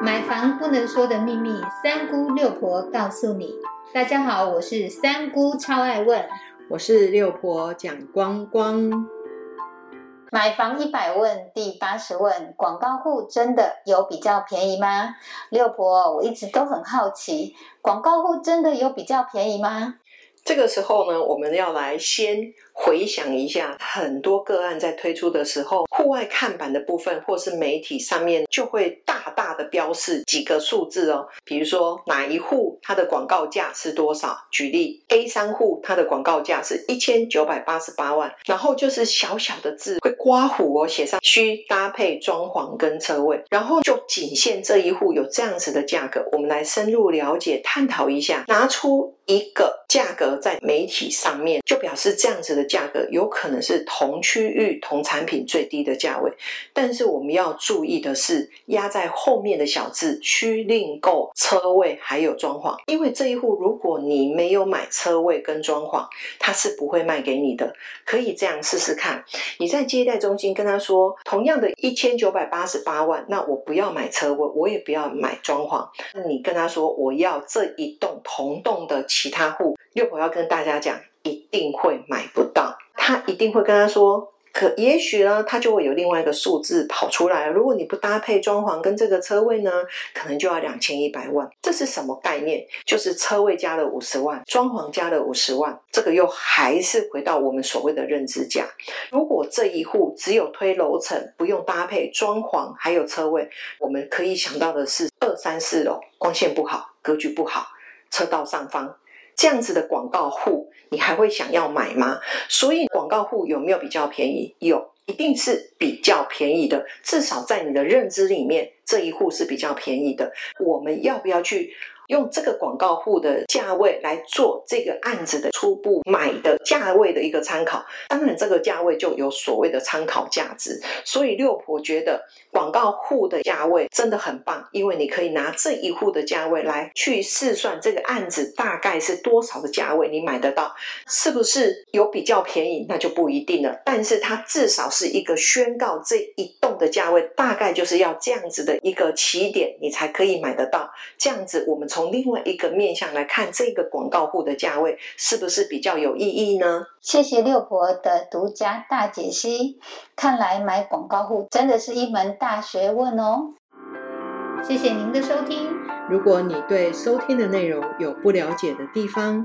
买房不能说的秘密，三姑六婆告诉你。大家好，我是三姑，超爱问。我是六婆蒋光光。买房一百问第八十问：广告户真的有比较便宜吗？六婆，我一直都很好奇，广告户真的有比较便宜吗？这个时候呢，我们要来先回想一下，很多个案在推出的时候，户外看板的部分或是媒体上面就会大大的标示几个数字哦，比如说哪一户它的广告价是多少？举例 A 三户它的广告价是一千九百八十八万，然后就是小小的字会刮胡哦，写上需搭配装潢跟车位，然后就仅限这一户有这样子的价格，我们来深入了解探讨一下，拿出一个价格。在媒体上面就表示这样子的价格有可能是同区域同产品最低的价位，但是我们要注意的是压在后面的小字需另购车位还有装潢，因为这一户如果你没有买车位跟装潢，他是不会卖给你的。可以这样试试看，你在接待中心跟他说，同样的一千九百八十八万，那我不要买车位，我也不要买装潢，那你跟他说我要这一栋同栋的其他户。六婆要跟大家讲，一定会买不到。他一定会跟他说，可也许呢，他就会有另外一个数字跑出来。如果你不搭配装潢跟这个车位呢，可能就要两千一百万。这是什么概念？就是车位加了五十万，装潢加了五十万，这个又还是回到我们所谓的认知价。如果这一户只有推楼层，不用搭配装潢还有车位，我们可以想到的是二三四楼光线不好，格局不好，车道上方。这样子的广告户，你还会想要买吗？所以广告户有没有比较便宜？有，一定是比较便宜的。至少在你的认知里面，这一户是比较便宜的。我们要不要去？用这个广告户的价位来做这个案子的初步买的价位的一个参考，当然这个价位就有所谓的参考价值。所以六婆觉得广告户的价位真的很棒，因为你可以拿这一户的价位来去试算这个案子大概是多少的价位，你买得到是不是有比较便宜，那就不一定了。但是它至少是一个宣告这一栋的价位大概就是要这样子的一个起点，你才可以买得到。这样子我们从从另外一个面向来看，这个广告户的价位是不是比较有意义呢？谢谢六婆的独家大解析，看来买广告户真的是一门大学问哦。谢谢您的收听。如果你对收听的内容有不了解的地方，